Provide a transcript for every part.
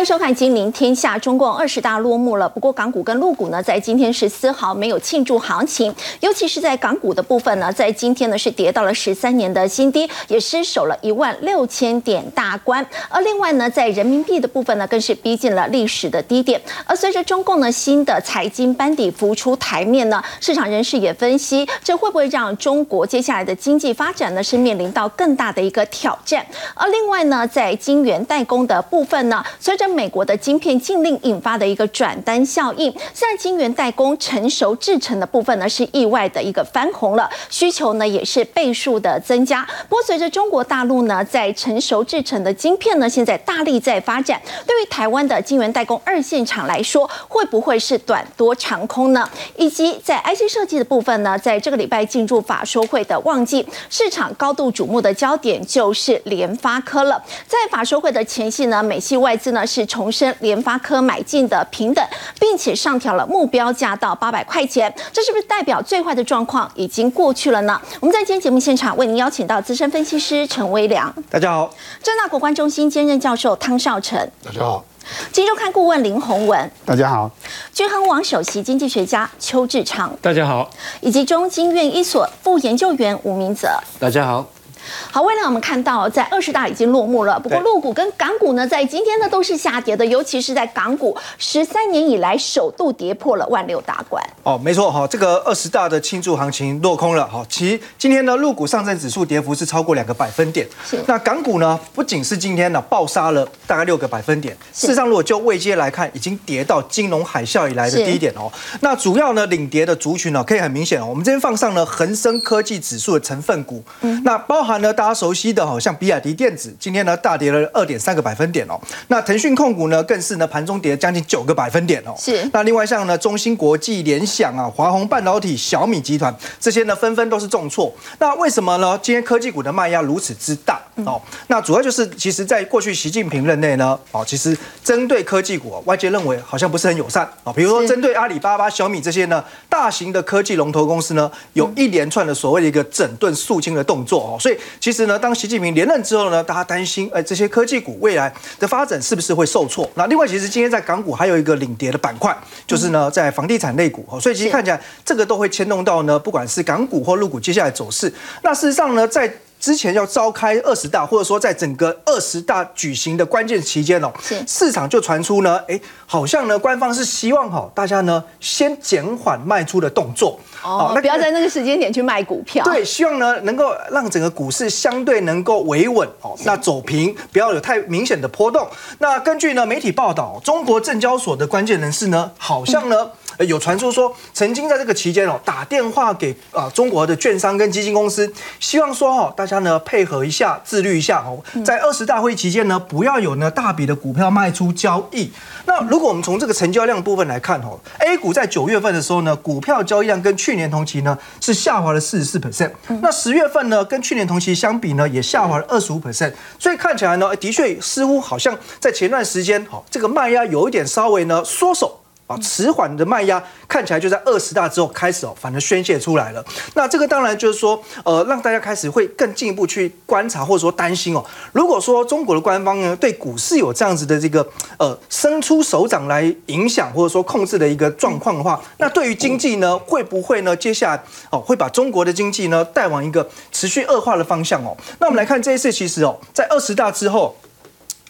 欢迎收看《金陵天下》。中共二十大落幕了，不过港股跟陆股呢，在今天是丝毫没有庆祝行情，尤其是在港股的部分呢，在今天呢是跌到了十三年的新低，也失守了一万六千点大关。而另外呢，在人民币的部分呢，更是逼近了历史的低点。而随着中共呢新的财经班底浮出台面呢，市场人士也分析，这会不会让中国接下来的经济发展呢是面临到更大的一个挑战？而另外呢，在晶圆代工的部分呢，随着美国的晶片禁令引发的一个转单效应，现在晶圆代工成熟制成的部分呢是意外的一个翻红了，需求呢也是倍数的增加。不过随着中国大陆呢在成熟制成的晶片呢现在大力在发展，对于台湾的晶圆代工二线厂来说，会不会是短多长空呢？以及在 IC 设计的部分呢，在这个礼拜进入法说会的旺季，市场高度瞩目的焦点就是联发科了。在法说会的前夕呢，美系外资呢。是重申联发科买进的平等，并且上调了目标价到八百块钱，这是不是代表最坏的状况已经过去了呢？我们在今天节目现场为您邀请到资深分析师陈威良，大家好；正大国关中心兼任教授汤少成，大家好；金周刊顾问林宏文，大家好；均衡网首席经济学家邱志昌，大家好；以及中经院一所副研究员吴明泽，大家好。好，未来我们看到在二十大已经落幕了，不过陆股跟港股呢，在今天呢都是下跌的，尤其是在港股十三年以来首度跌破了万六大关。哦，没错哈，这个二十大的庆祝行情落空了哈。其实今天呢，陆股上证指数跌幅是超过两个百分点，那港股呢，不仅是今天呢爆杀了大概六个百分点，事实上如果就位阶来看，已经跌到金融海啸以来的低点哦。那主要呢领跌的族群呢，可以很明显哦，我们这边放上了恒生科技指数的成分股，嗯，那包含呢大家熟悉的好，像比亚迪电子今天呢大跌了二点三个百分点哦。那腾讯控股呢更是呢盘中跌了将近九个百分点哦。是。那另外像呢中芯国际、联想啊、华虹半导体、小米集团这些呢纷纷都是重挫。那为什么呢？今天科技股的卖压如此之大哦？那主要就是其实在过去习近平任内呢，哦，其实针对科技股，外界认为好像不是很友善啊。比如说针对阿里巴巴、小米这些呢大型的科技龙头公司呢，有一连串的所谓的一个整顿肃清的动作哦。所以其实呢，当习近平连任之后呢，大家担心，哎，这些科技股未来的发展是不是会受挫？那另外，其实今天在港股还有一个领跌的板块，就是呢，在房地产类股所以其实看起来这个都会牵动到呢，不管是港股或陆股接下来走势。那事实上呢，在之前要召开二十大，或者说在整个二十大举行的关键期间哦，市场就传出呢，哎，好像呢，官方是希望哈，大家呢先减缓卖出的动作哦，那不要在那个时间点去卖股票。对，希望呢能够让整个股市相对能够维稳哦，那走平，不要有太明显的波动。那根据呢媒体报道，中国证交所的关键人士呢，好像呢。有传出说，曾经在这个期间哦，打电话给啊中国的券商跟基金公司，希望说哈，大家呢配合一下，自律一下哦，在二十大会期间呢，不要有呢大笔的股票卖出交易。那如果我们从这个成交量部分来看哦，A 股在九月份的时候呢，股票交易量跟去年同期呢是下滑了四十四 percent。那十月份呢，跟去年同期相比呢，也下滑了二十五 percent。所以看起来呢，的确似乎好像在前段时间哈，这个卖压有一点稍微呢缩手。啊，迟缓的卖压看起来就在二十大之后开始哦，反而宣泄出来了。那这个当然就是说，呃，让大家开始会更进一步去观察，或者说担心哦。如果说中国的官方呢对股市有这样子的这个呃伸出手掌来影响或者说控制的一个状况的话，那对于经济呢会不会呢接下来哦会把中国的经济呢带往一个持续恶化的方向哦？那我们来看这一次，其实哦在二十大之后。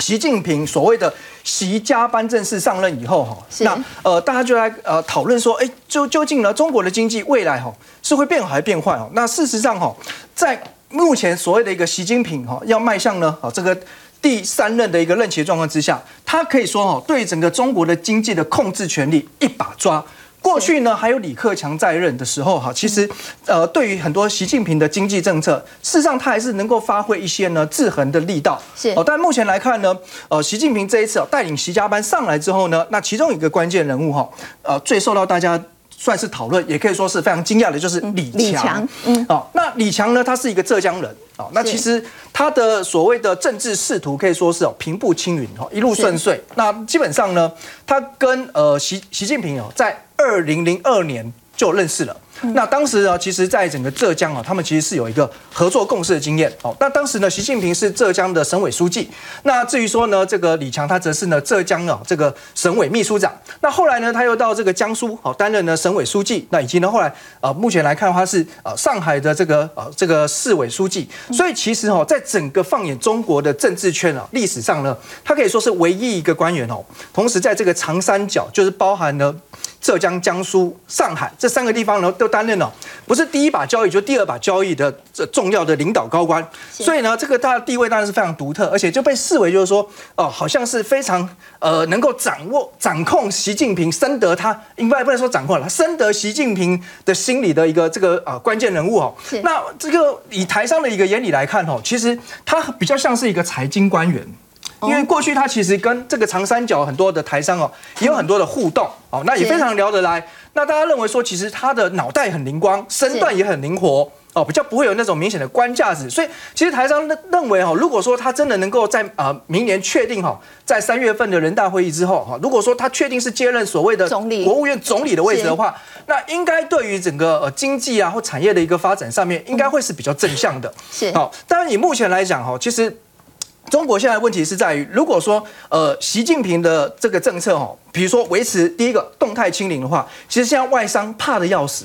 习近平所谓的习家班正式上任以后，哈，那呃，大家就来呃讨论说，哎，究究竟呢，中国的经济未来哈是会变好还是变坏哦？那事实上哈，在目前所谓的一个习近平哈要迈向呢啊这个第三任的一个任期状况之下，他可以说哈对整个中国的经济的控制权力一把抓。过去呢，还有李克强在任的时候，哈，其实，呃，对于很多习近平的经济政策，事实上他还是能够发挥一些呢制衡的力道。是哦，但目前来看呢，呃，习近平这一次带领习家班上来之后呢，那其中一个关键人物哈，呃，最受到大家算是讨论，也可以说是非常惊讶的，就是李强。嗯，哦，那李强呢，他是一个浙江人。哦，那其实他的所谓的政治仕途可以说是哦平步青云哦，一路顺遂。那基本上呢，他跟呃习习近平哦，在二零零二年。就认识了。那当时呢，其实在整个浙江啊，他们其实是有一个合作共事的经验。哦，那当时呢，习近平是浙江的省委书记。那至于说呢，这个李强他则是呢浙江啊这个省委秘书长。那后来呢，他又到这个江苏哦担任呢省委书记。那以及呢后来呃目前来看的话是呃上海的这个呃这个市委书记。所以其实哦，在整个放眼中国的政治圈啊，历史上呢，他可以说是唯一一个官员哦。同时在这个长三角，就是包含了。浙江、江苏、上海这三个地方呢，都担任了不是第一把交椅，就第二把交椅的这重要的领导高官。所以呢，这个他的地位当然是非常独特，而且就被视为就是说，哦，好像是非常呃能够掌握、掌控习近平、深得他，应该不能说掌控了，深得习近平的心理的一个这个呃关键人物哦。那这个以台商的一个眼里来看哦，其实他比较像是一个财经官员。因为过去他其实跟这个长三角很多的台商哦，也有很多的互动哦，那也非常聊得来。那大家认为说，其实他的脑袋很灵光，身段也很灵活哦，比较不会有那种明显的官架子。所以其实台商认认为哈，如果说他真的能够在呃明年确定哈，在三月份的人大会议之后哈，如果说他确定是接任所谓的总理、国务院总理的位置的话，那应该对于整个呃经济啊或产业的一个发展上面，应该会是比较正向的。是好，当然以目前来讲哈，其实。中国现在问题是在于，如果说呃习近平的这个政策哦，比如说维持第一个动态清零的话，其实现在外商怕的要死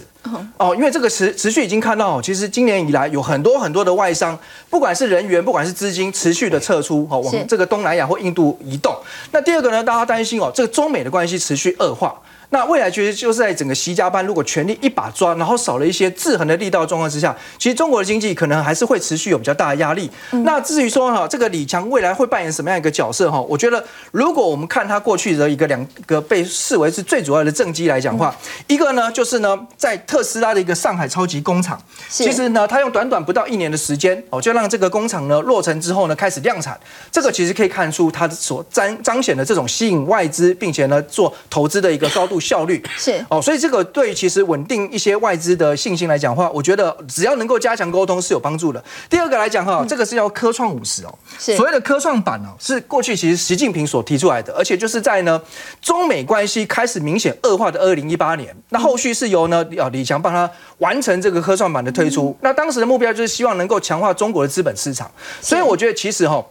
哦，因为这个持持续已经看到，其实今年以来有很多很多的外商，不管是人员，不管是资金，持续的撤出哦，往这个东南亚或印度移动。那第二个呢，大家担心哦，这个中美的关系持续恶化。那未来其实就是在整个习家班如果全力一把抓，然后少了一些制衡的力道状况之下，其实中国的经济可能还是会持续有比较大的压力。那至于说哈，这个李强未来会扮演什么样一个角色哈？我觉得如果我们看他过去的一个两个被视为是最主要的政绩来讲话，一个呢就是呢在特斯拉的一个上海超级工厂，其实呢他用短短不到一年的时间哦，就让这个工厂呢落成之后呢开始量产，这个其实可以看出他所彰彰显的这种吸引外资并且呢做投资的一个高度。效率。是。哦，所以这个对其实稳定一些外资的信心来讲话，我觉得只要能够加强沟通是有帮助的。第二个来讲哈，这个是要科创五十哦，所谓的科创板哦，是过去其实习近平所提出来的，而且就是在呢中美关系开始明显恶化的二零一八年，那后续是由呢啊李强帮他完成这个科创板的推出，那当时的目标就是希望能够强化中国的资本市场，所以我觉得其实哈。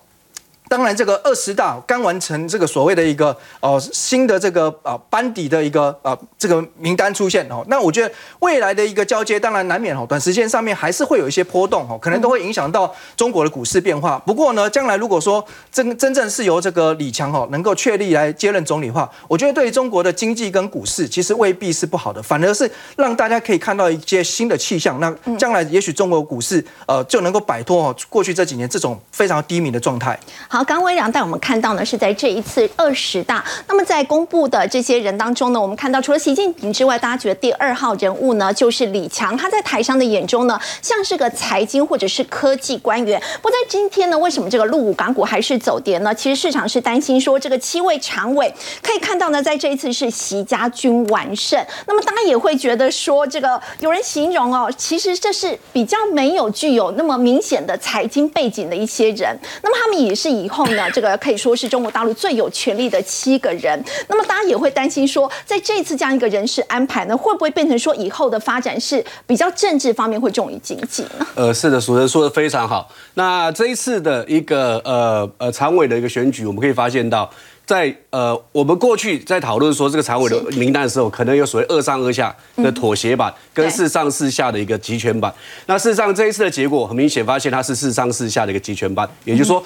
当然，这个二十大刚完成这个所谓的一个哦新的这个啊班底的一个啊这个名单出现哦，那我觉得未来的一个交接，当然难免哦，短时间上面还是会有一些波动哦，可能都会影响到中国的股市变化。不过呢，将来如果说真真正是由这个李强哦能够确立来接任总理的话，我觉得对于中国的经济跟股市其实未必是不好的，反而是让大家可以看到一些新的气象。那将来也许中国股市呃就能够摆脱哦过去这几年这种非常低迷的状态。好，刚微良带我们看到呢，是在这一次二十大。那么在公布的这些人当中呢，我们看到除了习近平之外，大家觉得第二号人物呢就是李强。他在台商的眼中呢，像是个财经或者是科技官员。不在今天呢，为什么这个陆股港股还是走跌呢？其实市场是担心说，这个七位常委可以看到呢，在这一次是习家军完胜。那么大家也会觉得说，这个有人形容哦，其实这是比较没有具有那么明显的财经背景的一些人。那么他们也是以后呢？这个可以说是中国大陆最有权力的七个人。那么大家也会担心说，在这次这样一个人事安排呢，会不会变成说以后的发展是比较政治方面会重于经济呢？呃，是的，主持人说的非常好。那这一次的一个呃呃常委的一个选举，我们可以发现到。在呃，我们过去在讨论说这个常委的名单的时候，可能有所谓二上二下的妥协版，跟四上四下的一个集权版。那事实上这一次的结果很明显，发现它是四上四下的一个集权版，也就是说，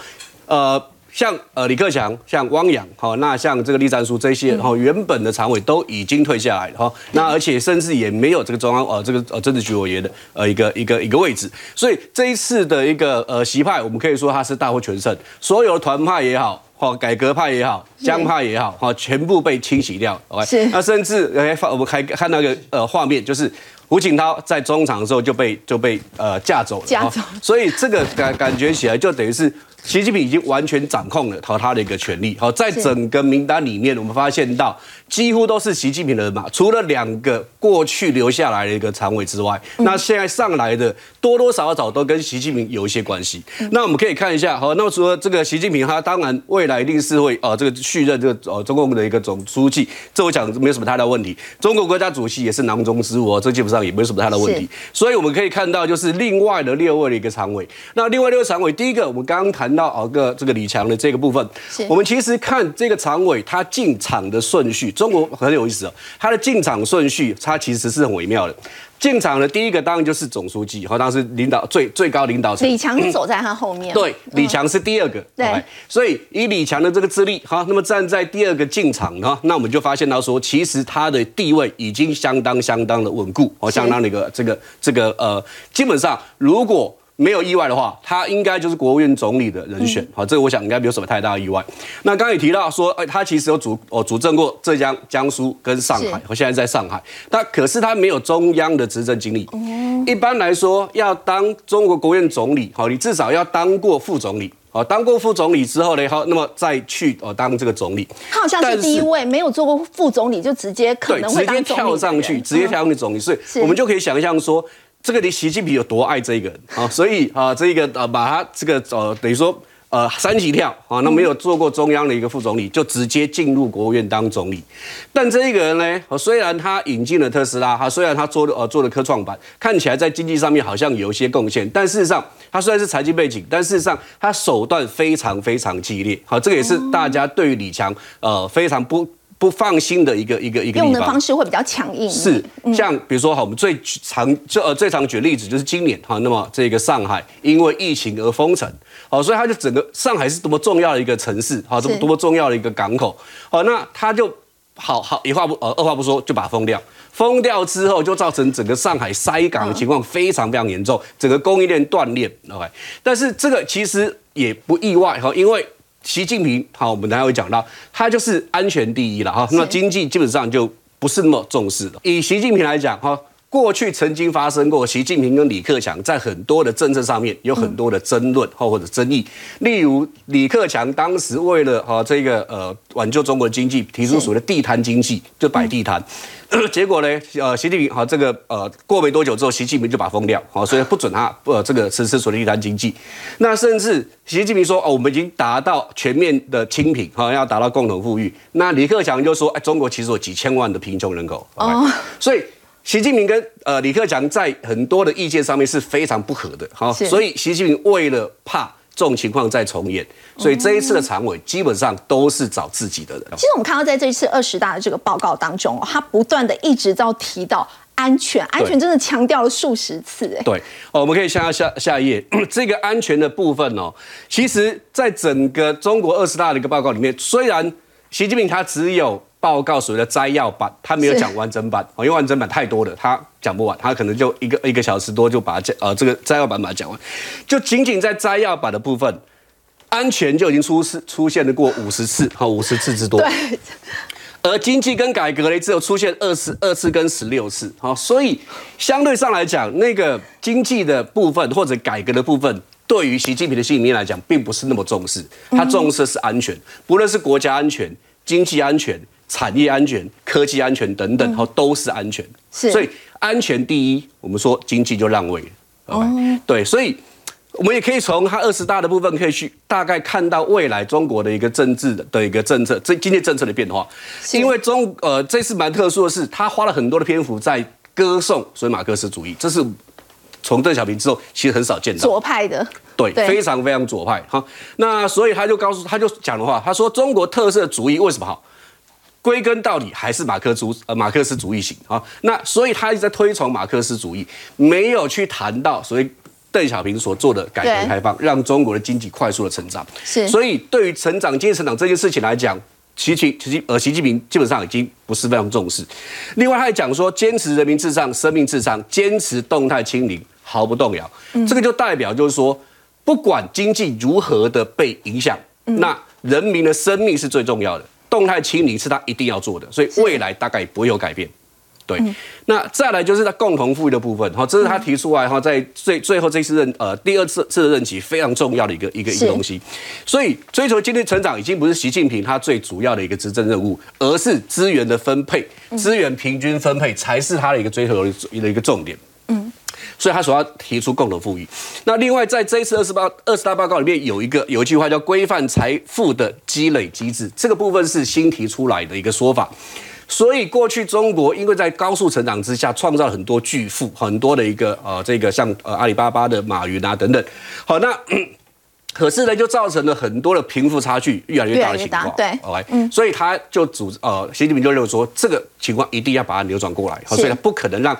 呃。像呃李克强、像汪洋，好，那像这个栗战书这些，哈，原本的常委都已经退下来了，哈，那而且甚至也没有这个中央呃这个呃政治局委员的呃一个一个一个位置，所以这一次的一个呃习派，我们可以说他是大获全胜，所有的团派也好，哈，改革派也好，江派也好，哈，全部被清洗掉，OK，那甚至呃发我们还看到一个呃画面，就是胡锦涛在中场的时候就被就被呃架走了，架走，所以这个感感觉起来就等于是。习近平已经完全掌控了他他的一个权力。好，在整个名单里面，我们发现到几乎都是习近平的人马，除了两个过去留下来的一个常委之外，那现在上来的多多少少都跟习近平有一些关系。那我们可以看一下，好，那么除了这个习近平，他当然未来一定是会呃这个续任这个呃中共的一个总书记，这我讲没有什么太大问题。中国国家主席也是囊中之物哦，这基本上也没有什么太大问题。所以我们可以看到，就是另外的六位的一个常委。那另外六位常委，第一个我们刚刚谈到哦个这个李强的这个部分，我们其实看这个常委他进场的顺序，中国很有意思哦，他的进场顺序他其实是很微妙的。进场的第一个当然就是总书记，好，当时领导最最高领导层。李强走在他后面。对，李强是第二个。对，所以以李强的这个资历，哈，那么站在第二个进场哈，那我们就发现到说，其实他的地位已经相当相当的稳固，哦，相当的一个这个这个呃，基本上如果。没有意外的话，他应该就是国务院总理的人选。好，这个我想应该没有什么太大的意外。那刚刚也提到说，哎，他其实有主哦主政过浙江、江苏跟上海，我现在在上海。他可是他没有中央的执政经历。一般来说，要当中国国务院总理，好，你至少要当过副总理。好，当过副总理之后呢，好，那么再去哦当这个总理。他好像是第一位没有做过副总理就直接可能会直接跳上去，直接跳上去总理。所以我们就可以想象说。这个你习近平有多爱这一个人啊？所以啊，这个呃，把他这个呃，等于说呃，三级跳啊，那没有做过中央的一个副总理，就直接进入国务院当总理。但这一个人呢，虽然他引进了特斯拉，他虽然他做了呃做了科创板，看起来在经济上面好像有一些贡献，但事实上他虽然是财经背景，但事实上他手段非常非常激烈。好，这个也是大家对于李强呃非常不。不放心的一个一个一个用的方。式会比较强硬，是像比如说哈，我们最常就呃最常举例子就是今年哈，那么这个上海因为疫情而封城，好，所以它就整个上海是多么重要的一个城市，好，这么多么重要的一个港口，好，那它就好好一话不呃二话不说就把它封掉，封掉之后就造成整个上海塞港的情况非常非常严重，整个供应链断裂，OK，但是这个其实也不意外哈，因为。习近平，好，我们等下会讲到，他就是安全第一了哈。那经济基本上就不是那么重视了。以习近平来讲哈，过去曾经发生过，习近平跟李克强在很多的政策上面有很多的争论或或者争议。例如李克强当时为了哈这个呃挽救中国的经济，提出所谓的地摊经济，就摆地摊。结果呢？呃，习近平好，这个呃，过没多久之后，习近平就把封掉，好，所以不准他呃这个实施所谓地摊经济。那甚至习近平说，哦，我们已经达到全面的清贫，好，要达到共同富裕。那李克强就说，哎，中国其实有几千万的贫穷人口。哦。所以习近平跟呃李克强在很多的意见上面是非常不合的，好，所以习近平为了怕。这种情况再重演，所以这一次的常委基本上都是找自己的人。其实我们看到在这一次二十大的这个报告当中，他不断的一直在提到安全，安全真的强调了数十次。哎，对，哦，我们可以下下下一页，这个安全的部分哦，其实在整个中国二十大的一个报告里面，虽然习近平他只有。报告所谓的摘要版，他没有讲完整版，因为完整版太多了，他讲不完，他可能就一个一个小时多就把它讲，呃，这个摘要版把它讲完，就仅仅在摘要版的部分，安全就已经出事出现了过 五十次，好，五十次之多。对。而经济跟改革呢，只有出现二十、二次跟十六次，好，所以相对上来讲，那个经济的部分或者改革的部分，对于习近平的心里面来讲，并不是那么重视，他重视是安全，不论是国家安全、经济安全。产业安全、科技安全等等，哈，都是安全。是，所以安全第一，我们说经济就让位了。哦，对，所以我们也可以从它二十大的部分，可以去大概看到未来中国的一个政治的一个政策，这经济政策的变化。因为中呃这次蛮特殊的是，他花了很多的篇幅在歌颂所以马克思主义，这是从邓小平之后其实很少见到左派的，对，非常非常左派。哈，那所以他就告诉他就讲的话，他说中国特色主义为什么好？归根到底还是马克主呃马克思主义型啊，那所以他一直在推崇马克思主义，没有去谈到所谓邓小平所做的改革开放，让中国的经济快速的成长。是，所以对于成长经济成长这件事情来讲，习近其实呃习近平基本上已经不是非常重视。另外，他还讲说，坚持人民至上、生命至上，坚持动态清零，毫不动摇。这个就代表就是说，不管经济如何的被影响，那人民的生命是最重要的。动态清零是他一定要做的，所以未来大概不会有改变。对，那再来就是他共同富裕的部分，哈，这是他提出来哈，在最最后这次任呃第二次次的任期非常重要的一个一个一个东西，所以追求经济成长已经不是习近平他最主要的一个执政任务，而是资源的分配，资源平均分配才是他的一个追求的一个重点。嗯，所以他所要提出共同富裕。那另外在这一次二十八二十大报告里面有一个有一句话叫规范财富的积累机制，这个部分是新提出来的一个说法。所以过去中国因为在高速成长之下，创造了很多巨富，很多的一个呃这个像呃阿里巴巴的马云啊等等。好，那 可是呢就造成了很多的贫富差距越来越大的情况。对，OK，嗯，所以他就主呃习近平就认为说这个情况一定要把它扭转过来，好，所以他不可能让。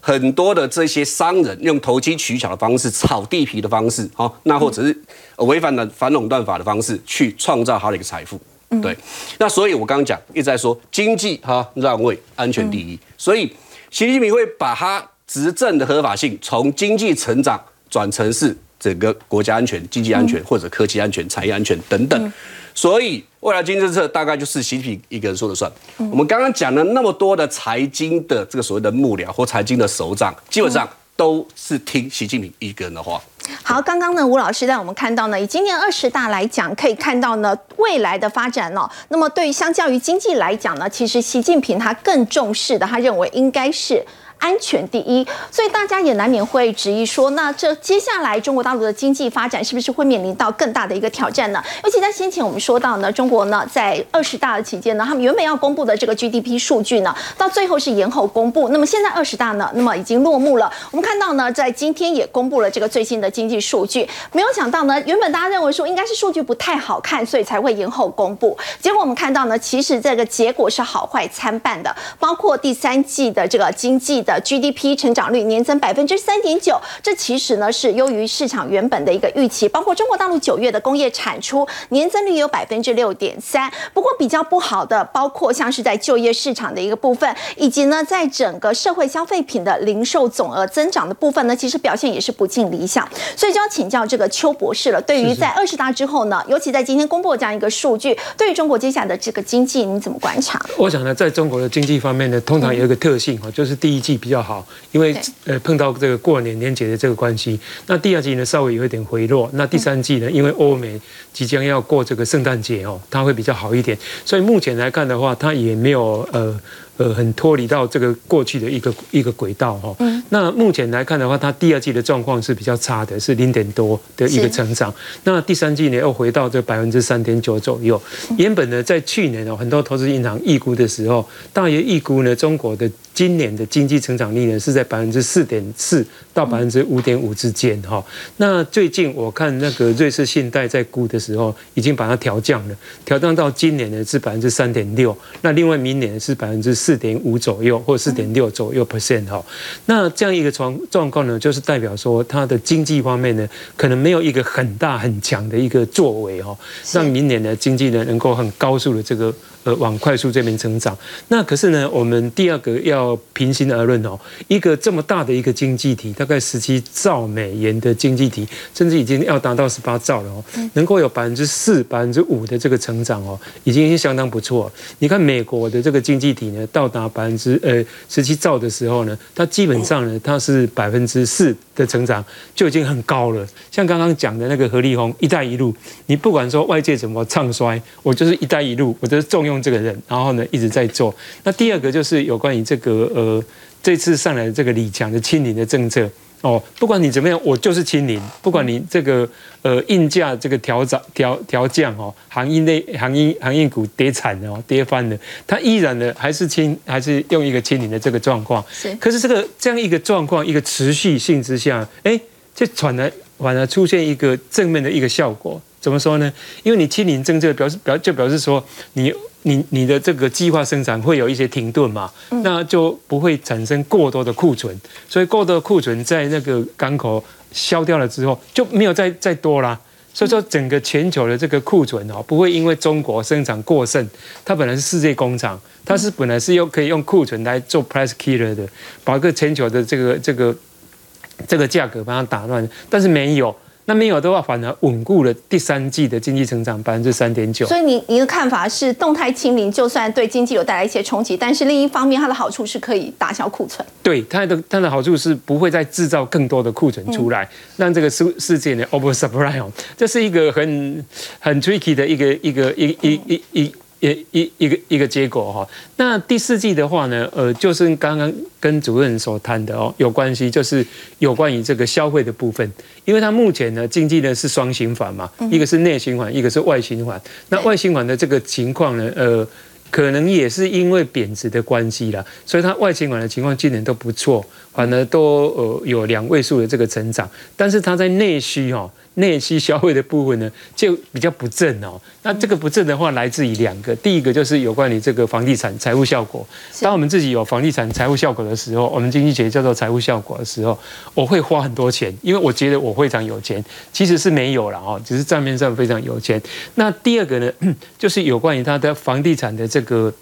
很多的这些商人用投机取巧的方式、炒地皮的方式，好，那或者是违反了反垄断法的方式去创造他的一个财富，对。那所以我刚刚讲一直在说经济哈让位，安全第一。所以习近平会把他执政的合法性从经济成长转成是整个国家安全、经济安全或者科技安全、产业安全等等。所以未来经济政策大概就是习近平一个人说了算。我们刚刚讲了那么多的财经的这个所谓的幕僚或财经的首长，基本上都是听习近平一个人的话。好，刚刚呢，吴老师带我们看到呢，以今年二十大来讲，可以看到呢，未来的发展呢，那么对于相较于经济来讲呢，其实习近平他更重视的，他认为应该是。安全第一，所以大家也难免会质疑说，那这接下来中国大陆的经济发展是不是会面临到更大的一个挑战呢？尤其在先前我们说到呢，中国呢在二十大的期间呢，他们原本要公布的这个 GDP 数据呢，到最后是延后公布。那么现在二十大呢，那么已经落幕了。我们看到呢，在今天也公布了这个最新的经济数据，没有想到呢，原本大家认为说应该是数据不太好看，所以才会延后公布。结果我们看到呢，其实这个结果是好坏参半的，包括第三季的这个经济。的 GDP 成长率年增百分之三点九，这其实呢是优于市场原本的一个预期。包括中国大陆九月的工业产出年增率有百分之六点三。不过比较不好的，包括像是在就业市场的一个部分，以及呢在整个社会消费品的零售总额增长的部分呢，其实表现也是不尽理想。所以就要请教这个邱博士了。对于在二十大之后呢，尤其在今天公布这样一个数据，对于中国接下来的这个经济，你怎么观察？我想呢，在中国的经济方面呢，通常有一个特性哈，就是第一季。比较好，因为呃碰到这个过年年节的这个关系，那第二季呢稍微有一点回落，那第三季呢，因为欧美即将要过这个圣诞节哦，它会比较好一点，所以目前来看的话，它也没有呃。呃，很脱离到这个过去的一个一个轨道哈。嗯。那目前来看的话，它第二季的状况是比较差的，是零点多的一个成长。那第三季呢，又回到这百分之三点九左右。原本呢，在去年哦，很多投资银行预估的时候，大约预估呢，中国的今年的经济成长率呢是在百分之四点四到百分之五点五之间哈。那最近我看那个瑞士信贷在估的时候，已经把它调降了，调降到今年呢是百分之三点六。那另外明年是百分之四点五左右，或四点六左右 percent 哈，那这样一个状状况呢，就是代表说它的经济方面呢，可能没有一个很大很强的一个作为哈，让明年的经济呢能够很高速的这个。呃，往快速这边成长。那可是呢，我们第二个要平心而论哦，一个这么大的一个经济体，大概十七兆美元的经济体，甚至已经要达到十八兆了哦，能够有百分之四、百分之五的这个成长哦，已经相当不错。你看美国的这个经济体呢，到达百分之呃十七兆的时候呢，它基本上呢，它是百分之四的成长就已经很高了。像刚刚讲的那个何立峰“一带一路”，你不管说外界怎么唱衰，我就是“一带一路”，我就是重。用这个人，然后呢一直在做。那第二个就是有关于这个呃，这次上来的这个李强的清零的政策哦，不管你怎么样，我就是清零。不管你这个呃硬价这个调涨调调降哦，行业内行业行业股跌惨了哦，跌翻了，它依然的还是清还是用一个清零的这个状况。是。可是这个这样一个状况，一个持续性之下，哎，这反而反而出现一个正面的一个效果。怎么说呢？因为你清零政策表示表就表示说你。你你的这个计划生产会有一些停顿嘛？那就不会产生过多的库存，所以过多的库存在那个港口消掉了之后就没有再再多啦。所以说整个全球的这个库存哦，不会因为中国生产过剩，它本来是世界工厂，它是本来是用可以用库存来做 price killer 的，把个全球的这个这个这个价格把它打乱，但是没有。那没有的话，反而稳固了第三季的经济成长百分之三点九。所以你你的看法是，动态清零就算对经济有带来一些冲击，但是另一方面，它的好处是可以打消库存。对它的它的好处是不会再制造更多的库存出来，让这个世世界呢 over supply 哦，这是一个很很 tricky 的一个一个一一一一。一一一个一个结果哈，那第四季的话呢，呃，就是刚刚跟主任所谈的哦有关系，就是有关于这个消费的部分，因为它目前呢经济呢是双循环嘛，一个是内循环，一个是外循环。那外循环的这个情况呢，呃，可能也是因为贬值的关系啦，所以它外循环的情况今年都不错，反而都呃有两位数的这个成长，但是它在内需哈。内需消费的部分呢，就比较不正哦。那这个不正的话，来自于两个。第一个就是有关于这个房地产财务效果。当我们自己有房地产财务效果的时候，我们经济学叫做财务效果的时候，我会花很多钱，因为我觉得我非常有钱。其实是没有了哦，只是账面上非常有钱。那第二个呢，就是有关于它的房地产的这个。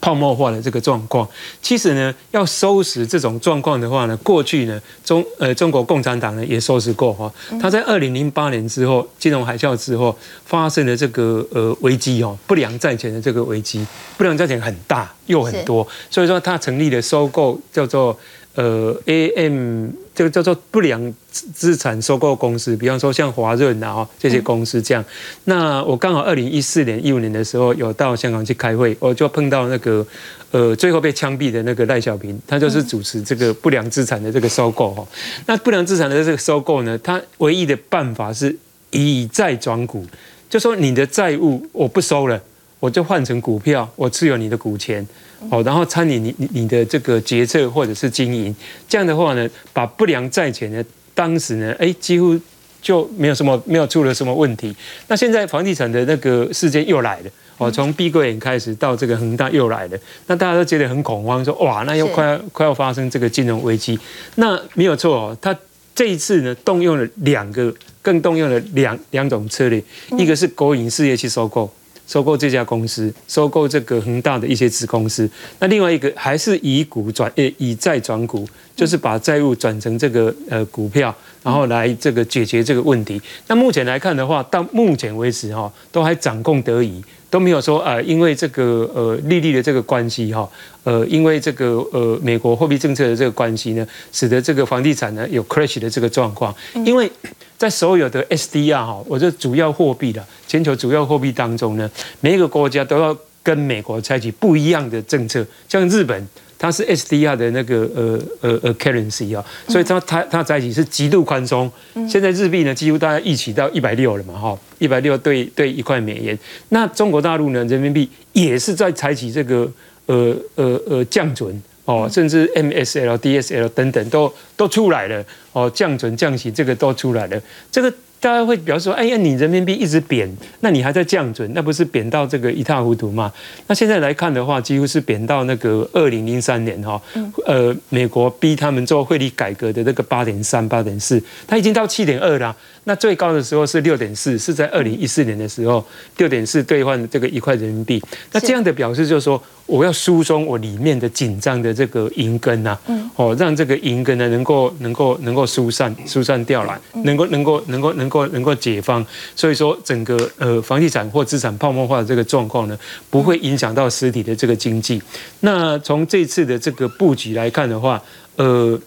泡沫化的这个状况，其实呢，要收拾这种状况的话呢，过去呢，中呃中国共产党呢也收拾过哈。他在二零零八年之后，金融海啸之后，发生了这个呃危机哦，不良债权的这个危机，不良债权很大又很多，所以说他成立了收购叫做。呃，AM 这个叫做不良资产收购公司，比方说像华润啊这些公司这样。那我刚好二零一四年、一五年的时候有到香港去开会，我就碰到那个呃最后被枪毙的那个赖小平，他就是主持这个不良资产的这个收购哈。那不良资产的这个收购呢，他唯一的办法是以债转股，就说你的债务我不收了，我就换成股票，我持有你的股权。哦，然后参与你你你的这个决策或者是经营，这样的话呢，把不良债权呢，当时呢，哎，几乎就没有什么没有出了什么问题。那现在房地产的那个事件又来了，哦，从碧桂园开始到这个恒大又来了，那大家都觉得很恐慌，说哇，那又快要快要发生这个金融危机。那没有错哦，他这一次呢，动用了两个，更动用了两两种策略，一个是国营事业去收购。收购这家公司，收购这个恒大的一些子公司。那另外一个还是以股转，呃，以债转股，就是把债务转成这个呃股票，然后来这个解决这个问题。那目前来看的话，到目前为止哈，都还掌控得宜，都没有说呃，因为这个呃利率的这个关系哈，呃，因为这个呃美国货币政策的这个关系呢，使得这个房地产呢有 crash 的这个状况，因为。在所有的 SDR 哈，我这主要货币的全球主要货币当中呢，每一个国家都要跟美国采取不一样的政策。像日本，它是 SDR 的那个呃呃呃 currency 啊，所以它它它采取是极度宽松。现在日币呢，几乎大家一起到一百六了嘛哈，一百六对对一块美元。那中国大陆呢，人民币也是在采取这个呃呃呃降准。哦，甚至 MSL、DSL 等等都都出来了，哦，降准降息这个都出来了，这个。大家会比方说：“哎呀，你人民币一直贬，那你还在降准，那不是贬到这个一塌糊涂吗？”那现在来看的话，几乎是贬到那个二零零三年哈，呃，美国逼他们做汇率改革的那个八点三、八点四，它已经到七点二了。那最高的时候是六点四，是在二零一四年的时候，六点四兑换这个一块人民币。那这样的表示就是说，我要疏松我里面的紧张的这个银根呐，哦，让这个银根呢能够能够能够疏散疏散掉来，能够能够能够能。能够能够解放，所以说整个呃房地产或资产泡沫化的这个状况呢，不会影响到实体的这个经济。那从这次的这个布局来看的话，呃。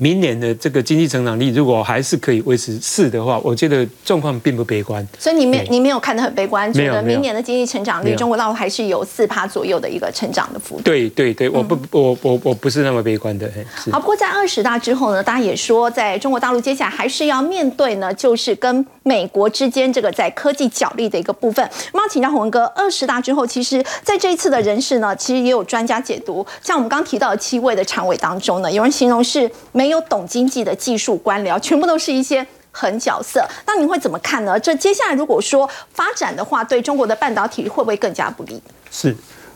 明年的这个经济成长率如果还是可以维持四的话，我觉得状况并不悲观。所以你没你没有看得很悲观，觉得明年的经济成长率中国大陆还是有四趴左右的一个成长的幅度。对对对，我不我我我不是那么悲观的。好，不过在二十大之后呢，大家也说，在中国大陆接下来还是要面对呢，就是跟美国之间这个在科技角力的一个部分。那请教洪文哥，二十大之后，其实在这一次的人事呢，其实也有专家解读，像我们刚提到的七位的常委当中呢，有人形容是没。有懂经济的技术官僚，全部都是一些狠角色。那您会怎么看呢？这接下来如果说发展的话，对中国的半导体会不会更加不利？是，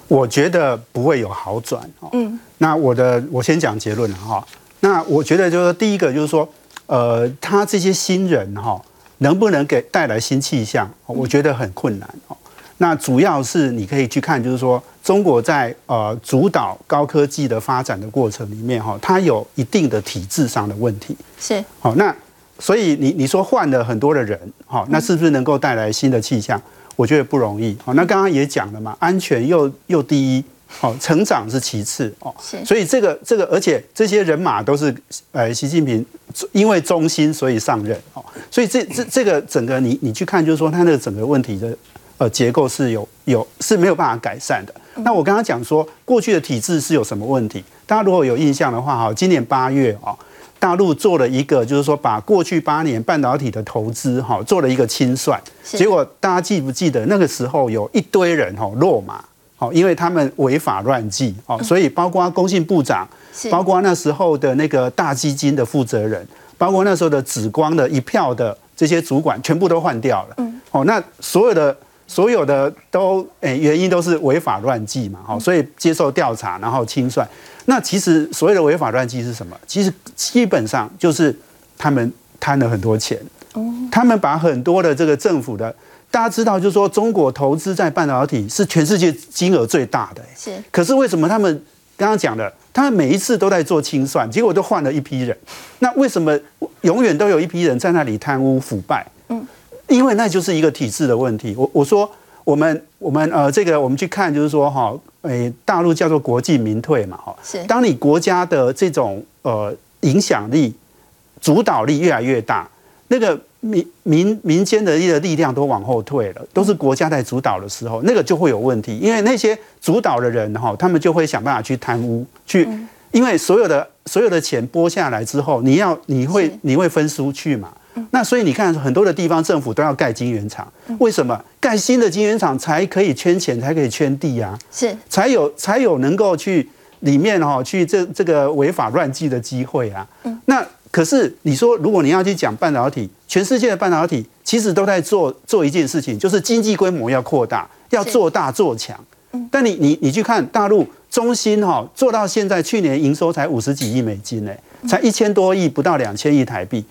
我觉得不会有好转。嗯，那我的我先讲结论了哈。那我觉得就是第一个就是说，呃，他这些新人哈，能不能给带来新气象？我觉得很困难哦。那主要是你可以去看，就是说中国在呃主导高科技的发展的过程里面哈，它有一定的体制上的问题。是。好，那所以你你说换了很多的人，哈，那是不是能够带来新的气象？我觉得不容易。好，那刚刚也讲了嘛，安全又又第一，好，成长是其次哦。是所以这个这个，而且这些人马都是呃习近平因为忠心所以上任哦。所以这这这个整个你你去看，就是说他那个整个问题的呃结构是有有是没有办法改善的。那我刚刚讲说过去的体制是有什么问题？大家如果有印象的话，哈，今年八月啊。大陆做了一个，就是说把过去八年半导体的投资哈做了一个清算，结果大家记不记得那个时候有一堆人哈落马，好，因为他们违法乱纪哦，所以包括工信部长，包括那时候的那个大基金的负责人，包括那时候的紫光的一票的这些主管，全部都换掉了。嗯，哦，那所有的所有的都诶原因都是违法乱纪嘛，好，所以接受调查，然后清算。那其实所谓的违法乱纪是什么？其实基本上就是他们贪了很多钱，他们把很多的这个政府的，大家知道，就是说中国投资在半导体是全世界金额最大的，是。可是为什么他们刚刚讲的，他们每一次都在做清算，结果都换了一批人？那为什么永远都有一批人在那里贪污腐败？嗯，因为那就是一个体制的问题。我我说我们我们呃这个我们去看就是说哈。诶，大陆叫做国进民退嘛，哈。是。当你国家的这种呃影响力、主导力越来越大，那个民民民间的一个力量都往后退了，都是国家在主导的时候，那个就会有问题。因为那些主导的人哈，他们就会想办法去贪污，去，因为所有的所有的钱拨下来之后，你要你会你会分出去嘛。那所以你看，很多的地方政府都要盖晶圆厂，为什么？盖新的晶圆厂才可以圈钱，才可以圈地啊，是才有才有能够去里面哈去这这个违法乱纪的机会啊。那可是你说，如果你要去讲半导体，全世界的半导体其实都在做做一件事情，就是经济规模要扩大，要做大做强。但你你你去看大陆中芯哈，做到现在去年营收才五十几亿美金呢，才一千多亿，不到两千亿台币。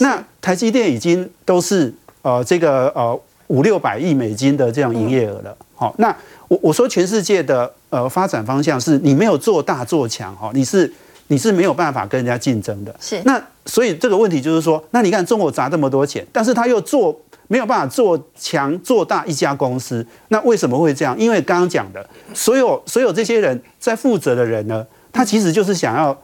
那台积电已经都是呃这个呃五六百亿美金的这样营业额了，好，那我我说全世界的呃发展方向是你没有做大做强哈，你是你是没有办法跟人家竞争的，是。那所以这个问题就是说，那你看中国砸这么多钱，但是他又做没有办法做强做大一家公司，那为什么会这样？因为刚刚讲的所有所有这些人在负责的人呢，他其实就是想要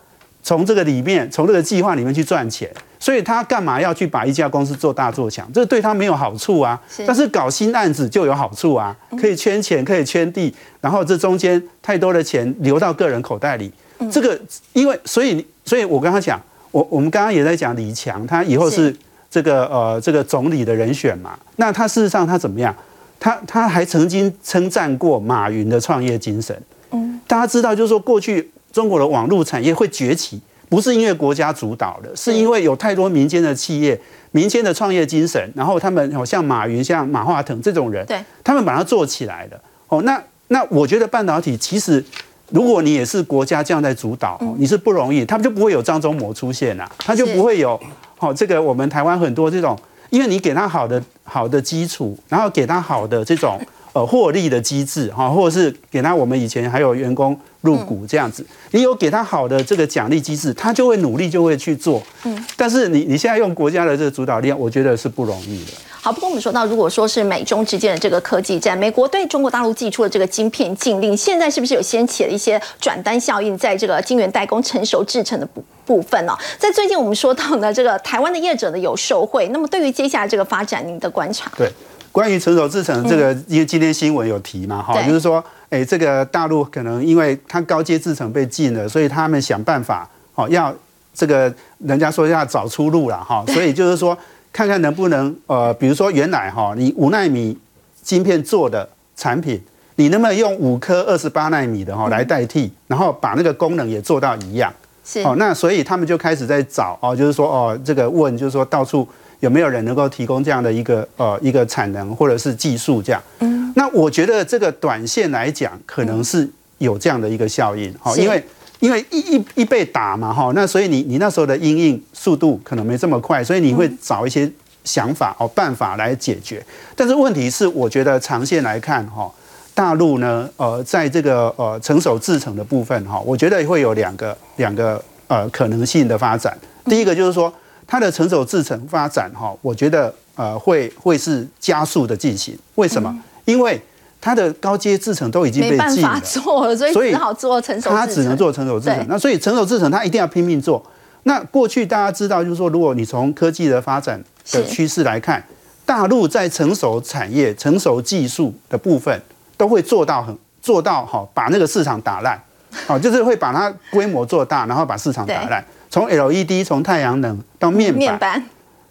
从这个里面从这个计划里面去赚钱。所以他干嘛要去把一家公司做大做强？这对他没有好处啊。但是搞新案子就有好处啊，可以圈钱，可以圈地，然后这中间太多的钱流到个人口袋里。这个因为所以所以我跟他讲，我我们刚刚也在讲李强，他以后是这个呃这个总理的人选嘛。那他事实上他怎么样？他他还曾经称赞过马云的创业精神。嗯，大家知道就是说过去中国的网络产业会崛起。不是因为国家主导的，是因为有太多民间的企业、民间的创业精神，然后他们像马云、像马化腾这种人，对，他们把它做起来的。哦，那那我觉得半导体其实，如果你也是国家这样在主导，你是不容易，他们就不会有张忠谋出现啊，他就不会有好这个我们台湾很多这种，因为你给他好的好的基础，然后给他好的这种。呃，获利的机制哈，或者是给他我们以前还有员工入股这样子，你有给他好的这个奖励机制，他就会努力就会去做。嗯，但是你你现在用国家的这个主导力，我觉得是不容易的。好，不过我们说到，如果说是美中之间的这个科技战，美国对中国大陆寄出了这个晶片禁令，现在是不是有掀起了一些转单效应，在这个晶圆代工成熟制成的部部分呢？在最近我们说到呢，这个台湾的业者呢有受贿，那么对于接下来这个发展，您的观察？对。关于成熟制成这个，因为今天新闻有提嘛，哈，就是说，哎，这个大陆可能因为它高阶制程被禁了，所以他们想办法，哦，要这个人家说要找出路了，哈，所以就是说，看看能不能，呃，比如说原来哈，你五纳米晶片做的产品，你能不能用五颗二十八纳米的哈来代替，然后把那个功能也做到一样，是，哦，那所以他们就开始在找，哦，就是说，哦，这个问，就是说到处。有没有人能够提供这样的一个呃一个产能或者是技术这样？嗯，那我觉得这个短线来讲，可能是有这样的一个效应，哈，因为因为一一一被打嘛，哈，那所以你你那时候的阴应速度可能没这么快，所以你会找一些想法哦办法来解决。但是问题是，我觉得长线来看，哈，大陆呢，呃，在这个呃成熟制成的部分，哈，我觉得会有两个两个呃可能性的发展。第一个就是说。它的成熟制程发展哈，我觉得呃会会是加速的进行。为什么？因为它的高阶制程都已经被禁了，做了，所以只好做成熟。它只能做成熟制程。那所以成熟制程它一定要拼命做。那过去大家知道，就是说，如果你从科技的发展的趋势来看，大陆在成熟产业、成熟技术的部分都会做到很做到哈，把那个市场打烂，好，就是会把它规模做大，然后把市场打烂。从 LED，从太阳能到面板，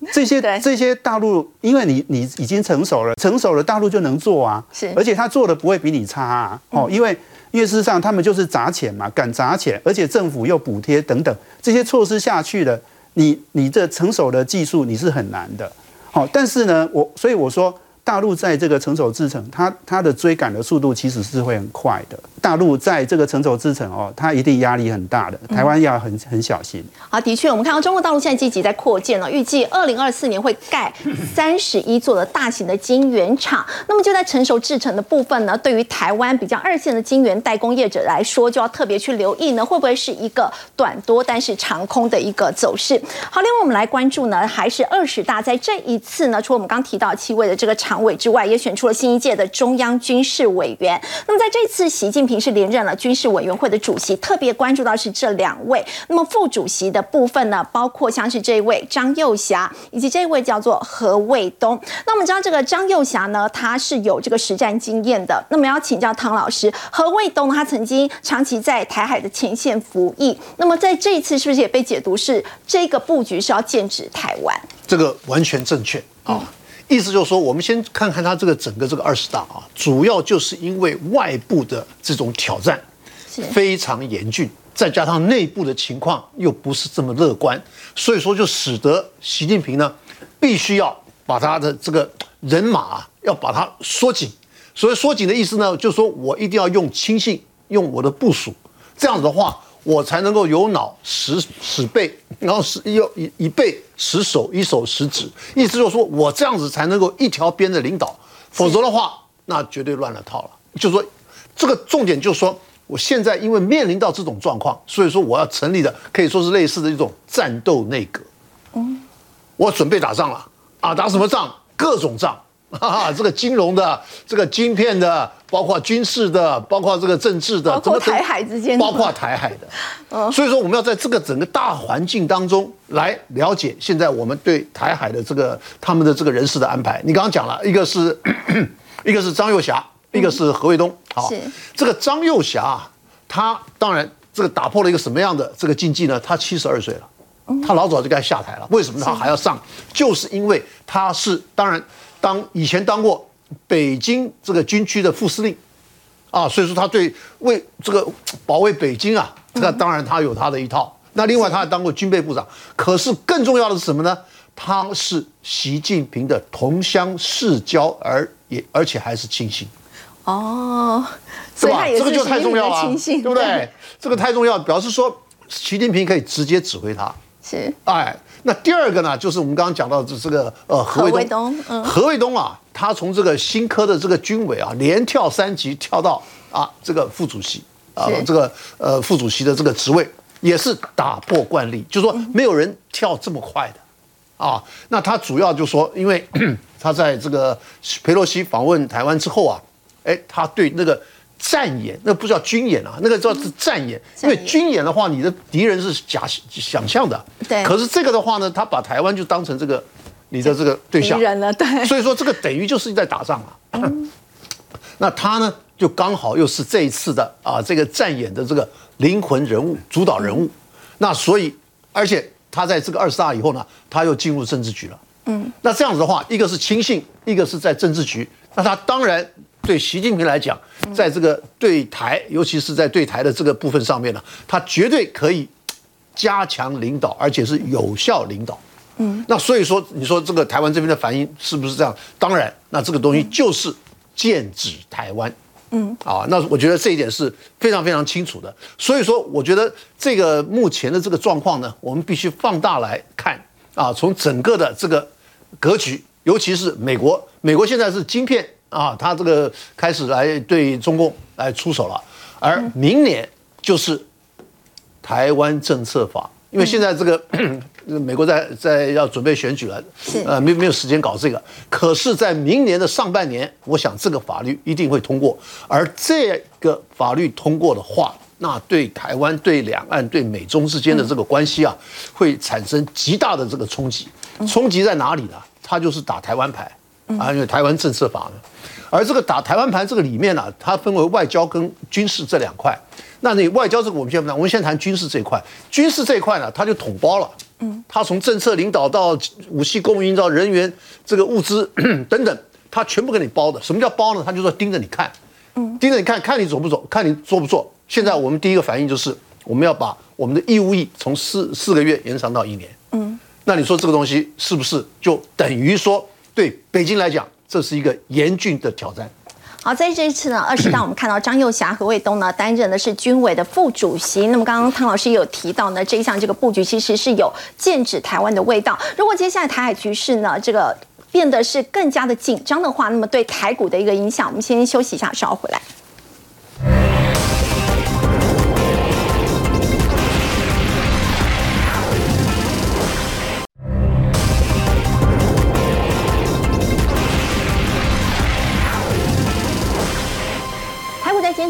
这些这些大陆，因为你你已经成熟了，成熟了大陆就能做啊，是，而且他做的不会比你差啊，哦，因为。因为事实上，他们就是砸钱嘛，敢砸钱，而且政府又补贴等等这些措施下去了，你你这成熟的技术你是很难的。好，但是呢，我所以我说。大陆在这个成熟制程，它它的追赶的速度其实是会很快的。大陆在这个成熟制程哦，它一定压力很大的。台湾要很很小心。好，的确，我们看到中国大陆现在积极在扩建了，预计二零二四年会盖三十一座的大型的晶圆厂。那么就在成熟制程的部分呢，对于台湾比较二线的晶圆代工业者来说，就要特别去留意呢，会不会是一个短多但是长空的一个走势。好，另外我们来关注呢，还是二十大在这一次呢，除了我们刚提到七位的这个常委之外，也选出了新一届的中央军事委员。那么在这次，习近平是连任了军事委员会的主席，特别关注到是这两位。那么副主席的部分呢，包括像是这一位张幼霞，以及这一位叫做何卫东。那我们知道这个张幼霞呢，他是有这个实战经验的。那么要请教汤老师，何卫东他曾经长期在台海的前线服役。那么在这一次，是不是也被解读是这个布局是要剑指台湾？这个完全正确啊。意思就是说，我们先看看他这个整个这个二十大啊，主要就是因为外部的这种挑战非常严峻，再加上内部的情况又不是这么乐观，所以说就使得习近平呢，必须要把他的这个人马要把它缩紧。所以缩紧的意思呢，就是说我一定要用亲信，用我的部署，这样子的话。我才能够有脑十十背，然后使要一一背使手，一手十指，意思就是说我这样子才能够一条边的领导，否则的话那绝对乱了套了。就是说，这个重点就是说，我现在因为面临到这种状况，所以说我要成立的可以说是类似的一种战斗内阁。嗯，我准备打仗了啊，打什么仗？各种仗。哈 哈，这个金融的，这个晶片的，包括军事的，包括这个政治的，包括台海之间，包括台海的。所以说，我们要在这个整个大环境当中来了解现在我们对台海的这个他们的这个人事的安排。你刚刚讲了一个是，一个是张幼霞，一个是何卫东。好，这个张幼霞，他当然这个打破了一个什么样的这个禁忌呢？他七十二岁了，他老早就该下台了。为什么他还要上？就是因为他是当然。当以前当过北京这个军区的副司令，啊，所以说他对为这个保卫北京啊，那当然他有他的一套。那另外他还当过军备部长。可是更重要的是什么呢？他是习近平的同乡世交，而也而且还是亲信。哦，对吧？这个就太重要了，对不对？这个太重要，表示说习近平可以直接指挥他。是，哎。那第二个呢，就是我们刚刚讲到的这个呃何卫东，何卫东啊，他从这个新科的这个军委啊，连跳三级跳到啊这个副主席啊这个呃副主席的这个职位，也是打破惯例，就说没有人跳这么快的啊。那他主要就说，因为 他在这个佩洛西访问台湾之后啊，哎，他对那个。战演那不叫军演啊，那个叫是战演。因为军演的话，你的敌人是假想象的。对。可是这个的话呢，他把台湾就当成这个你的这个对象。敌人了，对。所以说这个等于就是在打仗啊。那他呢，就刚好又是这一次的啊这个战演的这个灵魂人物、主导人物。那所以，而且他在这个二十大以后呢，他又进入政治局了。嗯。那这样子的话，一个是亲信，一个是在政治局。那他当然。对习近平来讲，在这个对台，尤其是在对台的这个部分上面呢，他绝对可以加强领导，而且是有效领导。嗯，那所以说，你说这个台湾这边的反应是不是这样？当然，那这个东西就是剑指台湾。嗯，啊，那我觉得这一点是非常非常清楚的。所以说，我觉得这个目前的这个状况呢，我们必须放大来看啊，从整个的这个格局，尤其是美国，美国现在是晶片。啊，他这个开始来对中共来出手了，而明年就是台湾政策法，因为现在这个 美国在在要准备选举了，呃，没没有时间搞这个。可是，在明年的上半年，我想这个法律一定会通过。而这个法律通过的话，那对台湾、对两岸、对美中之间的这个关系啊，会产生极大的这个冲击。冲击在哪里呢？它就是打台湾牌啊，因为台湾政策法呢。而这个打台湾牌这个里面呢，它分为外交跟军事这两块。那你外交这个我们先不谈，我们先谈军事这一块。军事这一块呢，它就统包了。嗯，它从政策领导到武器供应到人员这个物资 等等，它全部给你包的。什么叫包呢？它就说盯着你看，嗯，盯着你看看你走不走，看你做不做。现在我们第一个反应就是我们要把我们的义务役从四四个月延长到一年。嗯，那你说这个东西是不是就等于说对北京来讲这是一个严峻的挑战？好，在这一次呢，二十大我们看到张幼霞、何卫东呢担任的是军委的副主席。那么刚刚汤老师也有提到呢，这一项这个布局其实是有剑指台湾的味道。如果接下来台海局势呢，这个变得是更加的紧张的话，那么对台股的一个影响，我们先休息一下，稍后回来。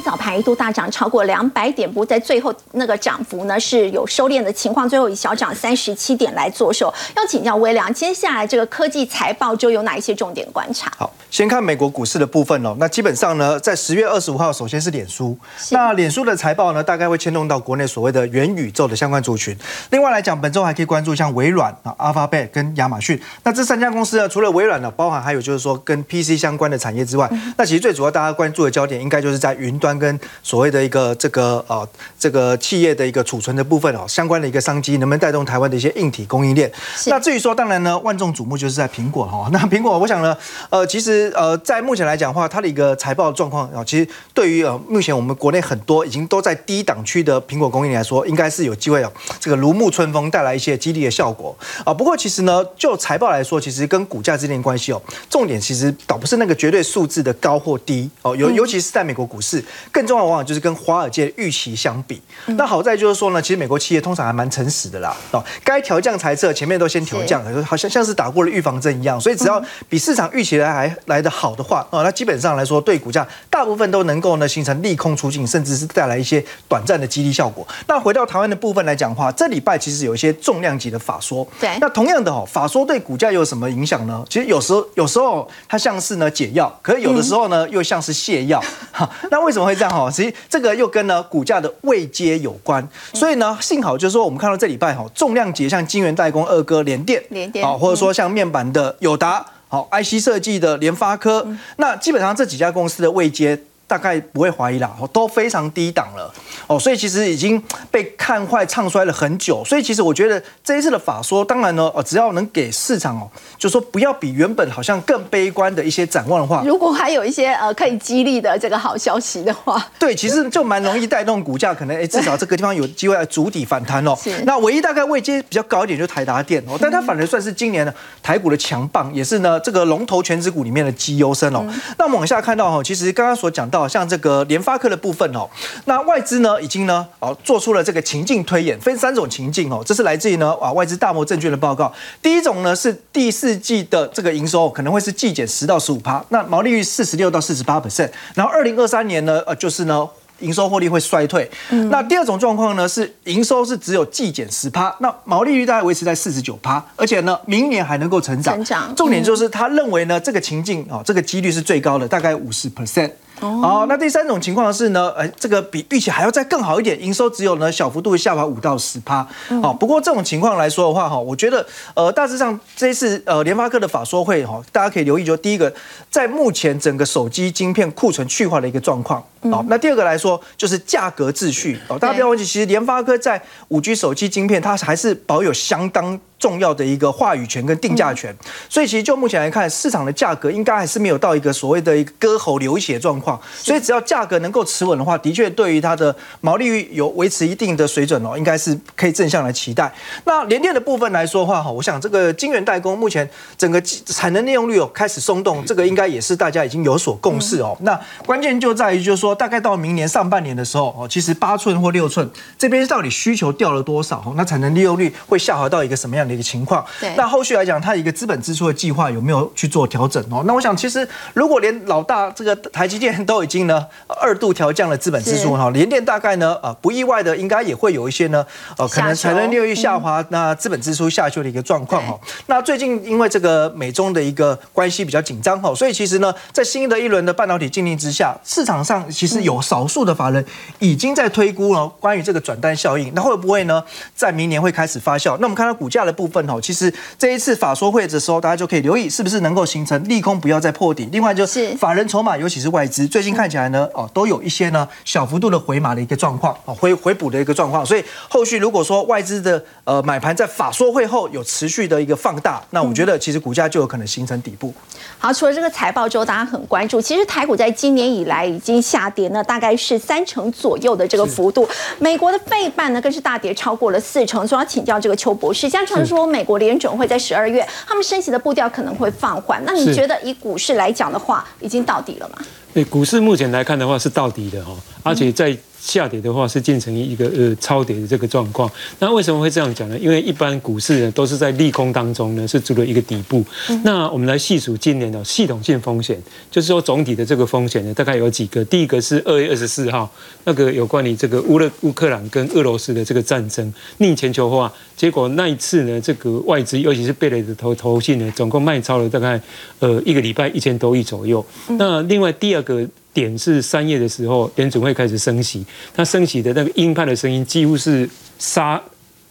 早盘一度大涨超过两百点，不过在最后那个涨幅呢是有收敛的情况，最后以小涨三十七点来做收。要请教微良，接下来这个科技财报就有哪一些重点观察？好，先看美国股市的部分哦。那基本上呢，在十月二十五号，首先是脸书，那脸书的财报呢，大概会牵动到国内所谓的元宇宙的相关族群。另外来讲，本周还可以关注像微软啊、Alphabet 跟亚马逊。那这三家公司呢，除了微软呢，包含还有就是说跟 PC 相关的产业之外，那其实最主要大家关注的焦点，应该就是在云端。跟所谓的一个这个呃这个企业的一个储存的部分哦，相关的一个商机，能不能带动台湾的一些硬体供应链？那至于说，当然呢，万众瞩目就是在苹果哈。那苹果，我想呢，呃，其实呃，在目前来讲的话，它的一个财报状况啊，其实对于呃目前我们国内很多已经都在低档区的苹果供应链来说，应该是有机会哦，这个如沐春风，带来一些激励的效果啊。不过其实呢，就财报来说，其实跟股价之间关系哦，重点其实倒不是那个绝对数字的高或低哦，尤尤其是在美国股市。更重要往往就是跟华尔街预期相比，那好在就是说呢，其实美国企业通常还蛮诚实的啦，哦，该调降财测前面都先调降，好像像是打过了预防针一样，所以只要比市场预期来还来的好的话，哦，那基本上来说对股价大部分都能够呢形成利空出境，甚至是带来一些短暂的激励效果。那回到台湾的部分来讲的话，这礼拜其实有一些重量级的法说，对，那同样的哦，法说对股价有什么影响呢？其实有时候有时候它像是呢解药，可是有的时候呢又像是泻药，哈，那为什么会这样哈？其实这个又跟呢股价的位阶有关，所以呢幸好就是说我们看到这礼拜哈重量级像金源代工二哥联电，联电好，或者说像面板的友达，好，IC 设计的联发科，那基本上这几家公司的位阶。大概不会怀疑啦，都非常低档了哦，所以其实已经被看坏、唱衰了很久。所以其实我觉得这一次的法说，当然呢，哦，只要能给市场哦，就说不要比原本好像更悲观的一些展望的话，如果还有一些呃可以激励的这个好消息的话，对，其实就蛮容易带动股价，可能哎至少这个地方有机会来筑底反弹哦。那唯一大概位阶比较高一点就台达电哦，但它反而算是今年的台股的强棒，也是呢这个龙头全指股里面的绩优生哦。那我们往下看到哈，其实刚刚所讲到。像这个联发科的部分哦，那外资呢已经呢哦做出了这个情境推演，分三种情境哦，这是来自于呢啊外资大摩证券的报告。第一种呢是第四季的这个营收可能会是季减十到十五趴，那毛利率四十六到四十八 percent，然后二零二三年呢呃就是呢。营收获利会衰退，那第二种状况呢是营收是只有季减十趴，那毛利率大概维持在四十九趴，而且呢明年还能够成长。成长，重点就是他认为呢这个情境啊这个几率是最高的，大概五十 percent。哦，那第三种情况是呢，呃，这个比预期还要再更好一点，营收只有呢小幅度下滑五到十趴。好，不过这种情况来说的话，哈，我觉得呃大致上这一次呃联发科的法说会哈，大家可以留意，就第一个在目前整个手机晶片库存去化的一个状况。好，那第二个来说就是价格秩序。哦，大家不要忘记，其实联发科在五 G 手机晶片，它还是保有相当。重要的一个话语权跟定价权，所以其实就目前来看，市场的价格应该还是没有到一个所谓的一个割喉流血状况。所以只要价格能够持稳的话，的确对于它的毛利率有维持一定的水准哦，应该是可以正向来期待。那联电的部分来说的话哈，我想这个晶圆代工目前整个产能利用率哦开始松动，这个应该也是大家已经有所共识哦。那关键就在于就是说，大概到明年上半年的时候哦，其实八寸或六寸这边到底需求掉了多少？那产能利用率会下滑到一个什么样？样的一个情况。对。那后续来讲，它一个资本支出的计划有没有去做调整哦？那我想，其实如果连老大这个台积电都已经呢二度调降了资本支出哈，联电大概呢呃不意外的应该也会有一些呢呃可能财能利率下滑，那资本支出下修的一个状况哈。那最近因为这个美中的一个关系比较紧张哈，所以其实呢在新的一轮的半导体禁令之下，市场上其实有少数的法人已经在推估了关于这个转单效应，那会不会呢在明年会开始发酵？那我们看到股价的部分哦，其实这一次法说会的时候，大家就可以留意是不是能够形成利空，不要再破底。另外就是法人筹码，尤其是外资，最近看起来呢哦都有一些呢小幅度的回码的一个状况哦回回补的一个状况。所以后续如果说外资的呃买盘在法说会后有持续的一个放大，那我觉得其实股价就有可能形成底部。好，除了这个财报之后，大家很关注，其实台股在今年以来已经下跌呢，大概是三成左右的这个幅度。美国的费半呢更是大跌超过了四成。所以要请教这个邱博士，说美国联准会在十二月他们升息的步调可能会放缓，那你觉得以股市来讲的话，已经到底了吗？对，股市目前来看的话是到底的哈，而且在。下跌的话是进成一个呃超跌的这个状况，那为什么会这样讲呢？因为一般股市呢都是在利空当中呢是筑了一个底部。那我们来细数今年的系统性风险，就是说总体的这个风险呢大概有几个。第一个是二月二十四号那个有关于这个乌勒乌克兰跟俄罗斯的这个战争逆全球化，结果那一次呢这个外资尤其是贝雷的投投信呢总共卖超了大概呃一个礼拜一千多亿左右。那另外第二个。点是三月的时候，联准会开始升息，它升息的那个鹰派的声音几乎是杀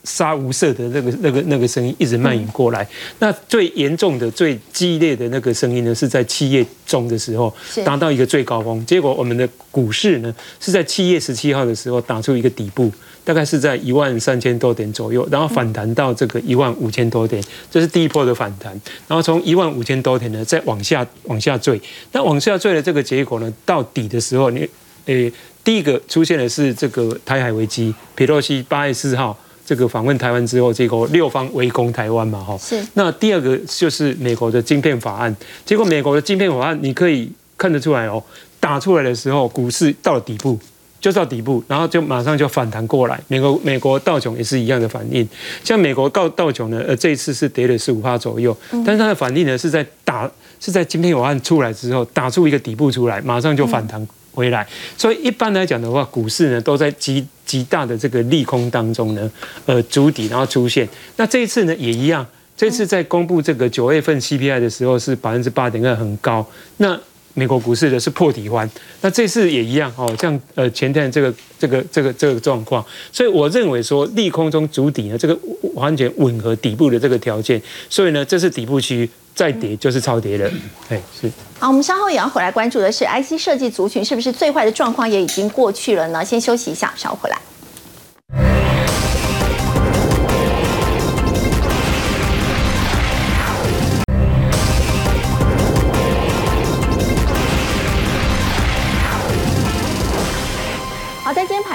杀无赦的那个那个那个声音一直蔓延过来。那最严重的、最激烈的那个声音呢，是在七月中的时候达到一个最高峰。结果我们的股市呢，是在七月十七号的时候打出一个底部。大概是在一万三千多点左右，然后反弹到这个一万五千多点，这是第一波的反弹。然后从一万五千多点呢，再往下往下坠。那往下坠的这个结果呢，到底的时候，你诶，第一个出现的是这个台海危机，佩洛西八月四号这个访问台湾之后，结果六方围攻台湾嘛，哈。是。那第二个就是美国的晶片法案，结果美国的晶片法案，你可以看得出来哦，打出来的时候，股市到了底部。就到底部，然后就马上就反弹过来。美国美国道琼也是一样的反应。像美国道道琼呢，呃，这一次是跌了十五趴左右，但是它的反应呢是在打是在今天有案出来之后打出一个底部出来，马上就反弹回来。所以一般来讲的话，股市呢都在极极大的这个利空当中呢，呃，筑底然后出现。那这一次呢也一样，这次在公布这个九月份 CPI 的时候是百分之八点二，很高。那美国股市的是破底环，那这次也一样哦，像呃前天这个这个这个这个状况，所以我认为说利空中筑底呢，这个完全吻合底部的这个条件，所以呢这是底部区再跌就是超跌了，哎是。好，我们稍后也要回来关注的是 IC 设计族群是不是最坏的状况也已经过去了呢？先休息一下，稍后回来。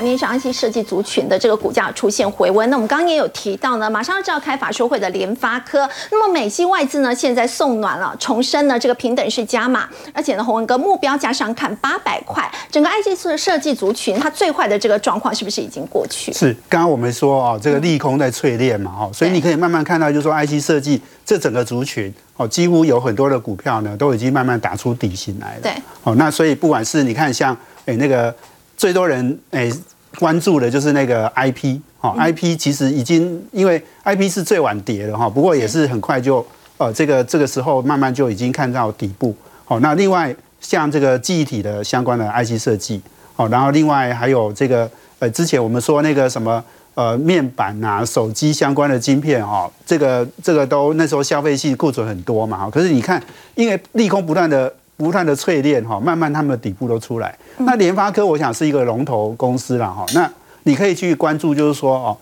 面上 IC 设计族群的这个股价出现回温，那我们刚刚也有提到呢，马上要召开法说会的联发科，那么美系外资呢现在送暖了，重申呢这个平等是加码，而且呢洪文哥目标加上看八百块，整个 IC 设设计族群它最坏的这个状况是不是已经过去？是，刚刚我们说哦，这个利空在淬炼嘛，哦，所以你可以慢慢看到，就是说 IC 设计这整个族群哦，几乎有很多的股票呢都已经慢慢打出底薪来了。对，哦，那所以不管是你看像哎那个。最多人诶关注的就是那个 I P 哈，I P 其实已经因为 I P 是最晚跌的哈，不过也是很快就呃这个这个时候慢慢就已经看到底部好。那另外像这个记忆体的相关的 I C 设计好，然后另外还有这个呃之前我们说那个什么呃面板呐手机相关的晶片哈，这个这个都那时候消费性库存很多嘛哈，可是你看因为利空不断的。不断的淬炼哈，慢慢他们的底部都出来。那联发科我想是一个龙头公司了哈，那你可以去关注，就是说哦，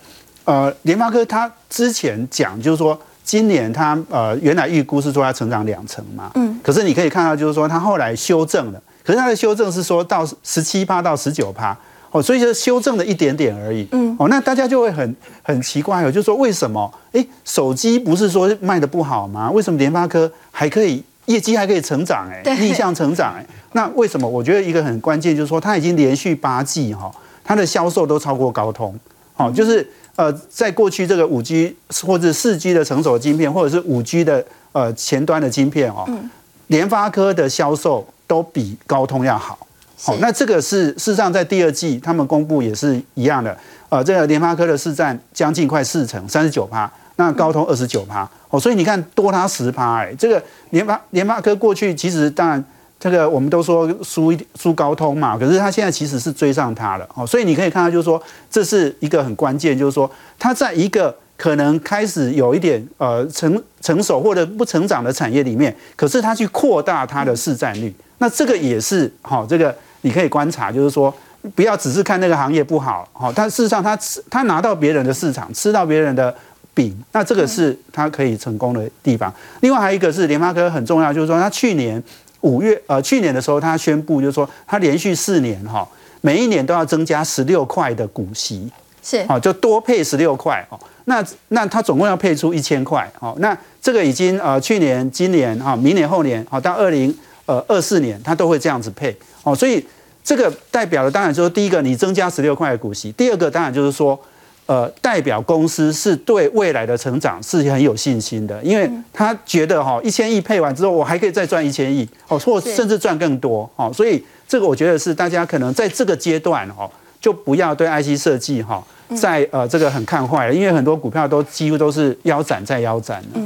呃，联发科它之前讲就是说今年它呃原来预估是说它成长两成嘛，嗯，可是你可以看到就是说它后来修正了，可是它的修正是说到十七趴到十九趴哦，所以就修正了一点点而已，嗯，哦，那大家就会很很奇怪哦，就是说为什么哎手机不是说卖的不好吗？为什么联发科还可以？业绩还可以成长哎，逆向成长哎，那为什么？我觉得一个很关键就是说，它已经连续八季哈，它的销售都超过高通好，就是呃，在过去这个五 G 或者四 G 的成熟晶片，或者是五 G 的呃前端的晶片哦，联发科的销售都比高通要好。好，那这个是事实上在第二季他们公布也是一样的。呃，这个联发科的市占将近快四成，三十九趴，那高通二十九趴。哦，所以你看多它十趴哎，这个联发联发科过去其实当然这个我们都说输输高通嘛，可是它现在其实是追上它了。哦，所以你可以看到就是说这是一个很关键，就是说它在一个可能开始有一点呃成成熟或者不成长的产业里面，可是它去扩大它的市占率，那这个也是好，这个你可以观察，就是说。不要只是看那个行业不好，好，但事实上他吃他拿到别人的市场，吃到别人的饼，那这个是他可以成功的地方。另外还有一个是联发科很重要，就是说他去年五月呃去年的时候，他宣布就是说他连续四年哈，每一年都要增加十六块的股息，是好就多配十六块哦。那那他总共要配出一千块哦。那这个已经呃去年、今年啊、明年、后年好到二零呃二四年，他都会这样子配哦，所以。这个代表的当然就是第一个，你增加十六块的股息；第二个当然就是说，呃，代表公司是对未来的成长是很有信心的，因为他觉得哈一千亿配完之后，我还可以再赚一千亿哦，或甚至赚更多哦，所以这个我觉得是大家可能在这个阶段哦，就不要对 IC 设计哈在呃这个很看坏了，因为很多股票都几乎都是腰斩再腰斩了。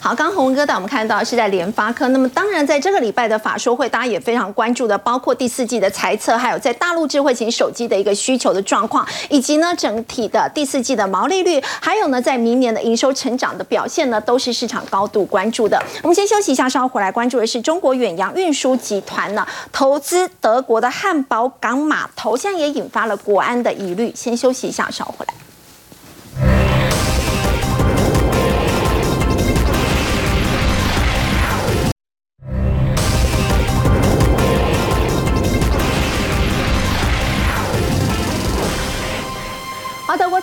好，刚洪哥带我们看到是在联发科，那么当然在这个礼拜的法说会，大家也非常关注的，包括第四季的财测，还有在大陆智慧型手机的一个需求的状况，以及呢整体的第四季的毛利率，还有呢在明年的营收成长的表现呢，都是市场高度关注的。我们先休息一下，稍后回来关注的是中国远洋运输集团呢投资德国的汉堡港码头，现在也引发了国安的疑虑。先休息一下，稍后回来。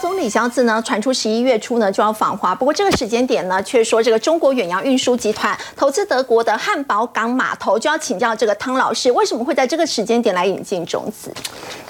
总理肖兹呢传出十一月初呢就要访华，不过这个时间点呢却说这个中国远洋运输集团投资德国的汉堡港码头，就要请教这个汤老师，为什么会在这个时间点来引进种子？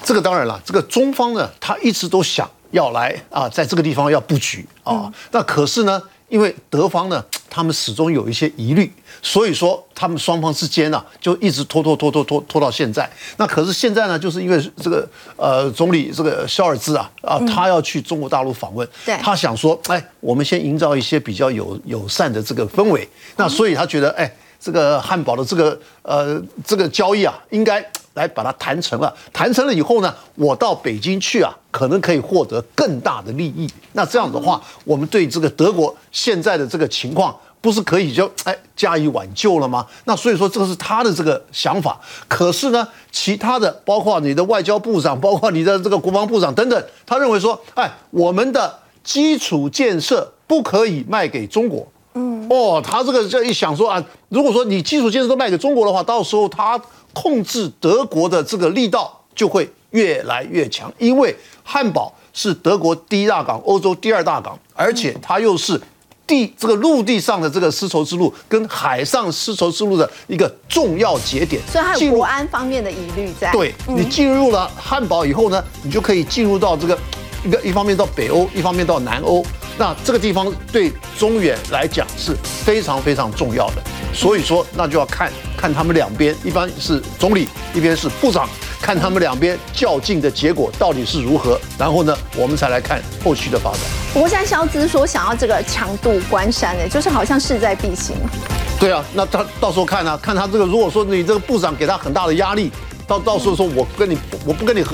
这个当然了，这个中方呢，他一直都想要来啊，在这个地方要布局啊，那可是呢，因为德方呢。他们始终有一些疑虑，所以说他们双方之间呢，就一直拖拖拖拖拖拖到现在。那可是现在呢，就是因为这个呃总理这个肖尔兹啊啊，他要去中国大陆访问，他想说，哎，我们先营造一些比较友友善的这个氛围。那所以他觉得，哎，这个汉堡的这个呃这个交易啊，应该。来把它谈成了，谈成了以后呢，我到北京去啊，可能可以获得更大的利益。那这样的话，我们对这个德国现在的这个情况，不是可以就哎加以挽救了吗？那所以说，这个是他的这个想法。可是呢，其他的包括你的外交部长，包括你的这个国防部长等等，他认为说，哎，我们的基础建设不可以卖给中国。嗯，哦，他这个这一想说啊，如果说你基础建设都卖给中国的话，到时候他。控制德国的这个力道就会越来越强，因为汉堡是德国第一大港，欧洲第二大港，而且它又是地这个陆地上的这个丝绸之路跟海上丝绸之路的一个重要节点，所以它有国安方面的疑虑在。对你进入了汉堡以后呢，你就可以进入到这个一个一方面到北欧，一方面到南欧，那这个地方对中远来讲是非常非常重要的。所以说，那就要看看他们两边，一般是总理，一边是部长，看他们两边较劲的结果到底是如何，然后呢，我们才来看后续的发展。不过现在肖兹说想要这个强渡关山，呢，就是好像势在必行。对啊，那他到时候看啊，看他这个，如果说你这个部长给他很大的压力，到到时候说我跟你我不跟你合。